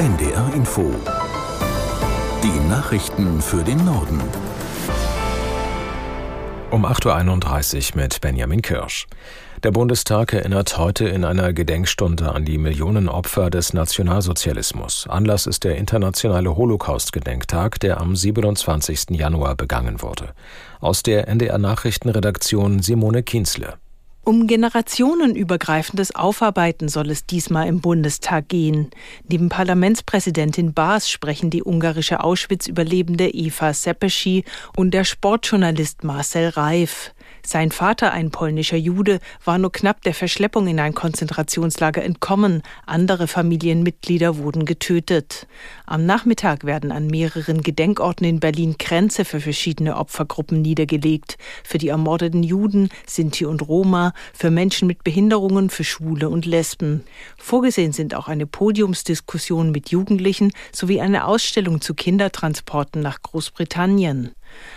NDR Info. Die Nachrichten für den Norden. Um 8.31 Uhr mit Benjamin Kirsch. Der Bundestag erinnert heute in einer Gedenkstunde an die Millionen Opfer des Nationalsozialismus. Anlass ist der internationale Holocaust-Gedenktag, der am 27. Januar begangen wurde. Aus der NDR Nachrichtenredaktion Simone Kienzle. Um generationenübergreifendes Aufarbeiten soll es diesmal im Bundestag gehen. Neben Parlamentspräsidentin Baas sprechen die ungarische Auschwitz-Überlebende Eva Sepeschi und der Sportjournalist Marcel Reif. Sein Vater, ein polnischer Jude, war nur knapp der Verschleppung in ein Konzentrationslager entkommen. Andere Familienmitglieder wurden getötet. Am Nachmittag werden an mehreren Gedenkorten in Berlin Grenze für verschiedene Opfergruppen niedergelegt. Für die ermordeten Juden, Sinti und Roma, für Menschen mit Behinderungen, für Schwule und Lesben. Vorgesehen sind auch eine Podiumsdiskussion mit Jugendlichen sowie eine Ausstellung zu Kindertransporten nach Großbritannien.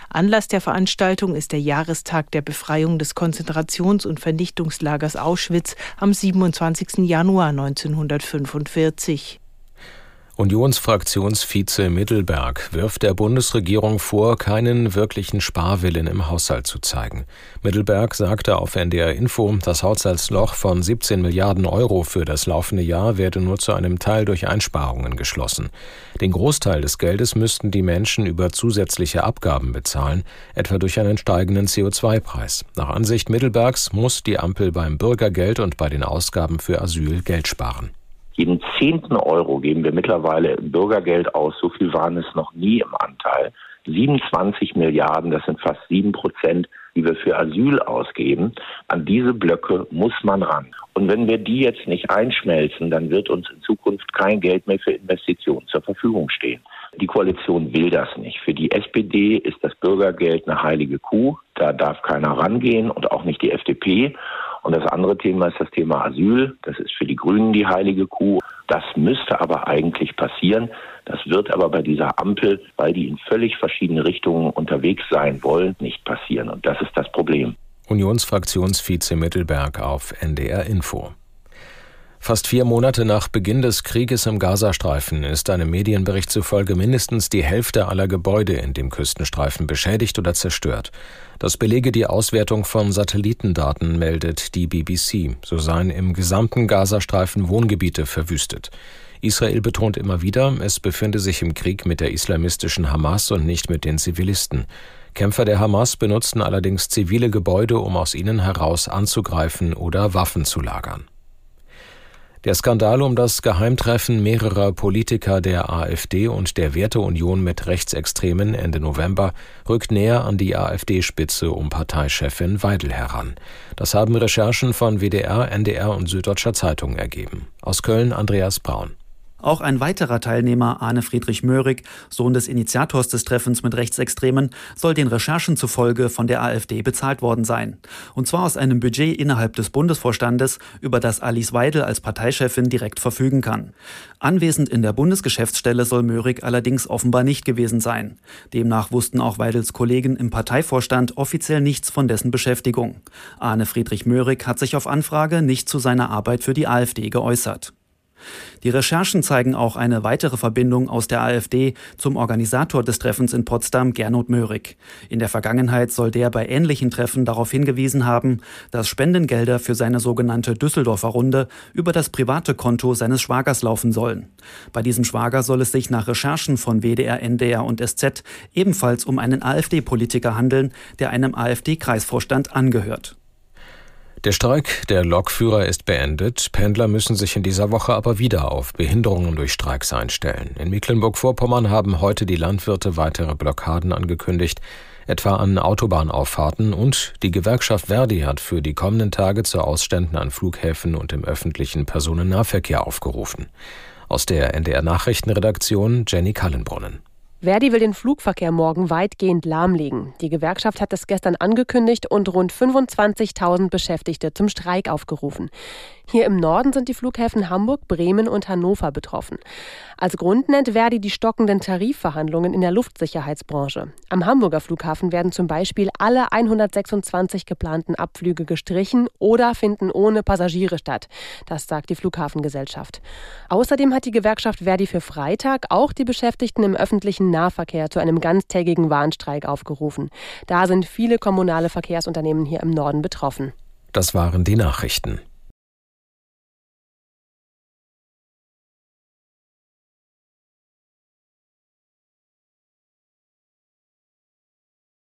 Anlass der Veranstaltung ist der Jahrestag der Befreiung des Konzentrations- und Vernichtungslagers Auschwitz am 27. Januar 1945. Unionsfraktionsvize Mittelberg wirft der Bundesregierung vor, keinen wirklichen Sparwillen im Haushalt zu zeigen. Mittelberg sagte auf NDR Info, das Haushaltsloch von 17 Milliarden Euro für das laufende Jahr werde nur zu einem Teil durch Einsparungen geschlossen. Den Großteil des Geldes müssten die Menschen über zusätzliche Abgaben bezahlen, etwa durch einen steigenden CO2-Preis. Nach Ansicht Mittelbergs muss die Ampel beim Bürgergeld und bei den Ausgaben für Asyl Geld sparen. Zehnten Euro geben wir mittlerweile Bürgergeld aus. So viel waren es noch nie im Anteil. 27 Milliarden, das sind fast sieben Prozent, die wir für Asyl ausgeben. An diese Blöcke muss man ran. Und wenn wir die jetzt nicht einschmelzen, dann wird uns in Zukunft kein Geld mehr für Investitionen zur Verfügung stehen. Die Koalition will das nicht. Für die SPD ist das Bürgergeld eine heilige Kuh. Da darf keiner rangehen und auch nicht die FDP. Und das andere Thema ist das Thema Asyl. Das ist für die Grünen die heilige Kuh. Das müsste aber eigentlich passieren. Das wird aber bei dieser Ampel, weil die in völlig verschiedene Richtungen unterwegs sein wollen, nicht passieren. Und das ist das Problem. Unionsfraktionsvize Mittelberg auf NDR Info. Fast vier Monate nach Beginn des Krieges im Gazastreifen ist einem Medienbericht zufolge mindestens die Hälfte aller Gebäude in dem Küstenstreifen beschädigt oder zerstört. Das belege die Auswertung von Satellitendaten, meldet die BBC. So seien im gesamten Gazastreifen Wohngebiete verwüstet. Israel betont immer wieder, es befinde sich im Krieg mit der islamistischen Hamas und nicht mit den Zivilisten. Kämpfer der Hamas benutzten allerdings zivile Gebäude, um aus ihnen heraus anzugreifen oder Waffen zu lagern. Der Skandal um das Geheimtreffen mehrerer Politiker der AfD und der Werteunion mit Rechtsextremen Ende November rückt näher an die AfD-Spitze um Parteichefin Weidel heran. Das haben Recherchen von WDR, NDR und Süddeutscher Zeitung ergeben. Aus Köln Andreas Braun. Auch ein weiterer Teilnehmer, Arne Friedrich Möhrig, Sohn des Initiators des Treffens mit Rechtsextremen, soll den Recherchen zufolge von der AfD bezahlt worden sein. Und zwar aus einem Budget innerhalb des Bundesvorstandes, über das Alice Weidel als Parteichefin direkt verfügen kann. Anwesend in der Bundesgeschäftsstelle soll Möhrig allerdings offenbar nicht gewesen sein. Demnach wussten auch Weidels Kollegen im Parteivorstand offiziell nichts von dessen Beschäftigung. Arne Friedrich Möhrig hat sich auf Anfrage nicht zu seiner Arbeit für die AfD geäußert. Die Recherchen zeigen auch eine weitere Verbindung aus der AfD zum Organisator des Treffens in Potsdam, Gernot Möhrig. In der Vergangenheit soll der bei ähnlichen Treffen darauf hingewiesen haben, dass Spendengelder für seine sogenannte Düsseldorfer Runde über das private Konto seines Schwagers laufen sollen. Bei diesem Schwager soll es sich nach Recherchen von WDR, NDR und SZ ebenfalls um einen AfD-Politiker handeln, der einem AfD-Kreisvorstand angehört. Der Streik der Lokführer ist beendet. Pendler müssen sich in dieser Woche aber wieder auf Behinderungen durch Streiks einstellen. In Mecklenburg-Vorpommern haben heute die Landwirte weitere Blockaden angekündigt, etwa an Autobahnauffahrten und die Gewerkschaft Verdi hat für die kommenden Tage zu Ausständen an Flughäfen und im öffentlichen Personennahverkehr aufgerufen. Aus der NDR Nachrichtenredaktion Jenny Kallenbrunnen. Verdi will den Flugverkehr morgen weitgehend lahmlegen. Die Gewerkschaft hat es gestern angekündigt und rund 25.000 Beschäftigte zum Streik aufgerufen. Hier im Norden sind die Flughäfen Hamburg, Bremen und Hannover betroffen. Als Grund nennt Verdi die stockenden Tarifverhandlungen in der Luftsicherheitsbranche. Am Hamburger Flughafen werden zum Beispiel alle 126 geplanten Abflüge gestrichen oder finden ohne Passagiere statt. Das sagt die Flughafengesellschaft. Außerdem hat die Gewerkschaft Verdi für Freitag auch die Beschäftigten im öffentlichen Nahverkehr zu einem ganztägigen Warnstreik aufgerufen. Da sind viele kommunale Verkehrsunternehmen hier im Norden betroffen. Das waren die Nachrichten.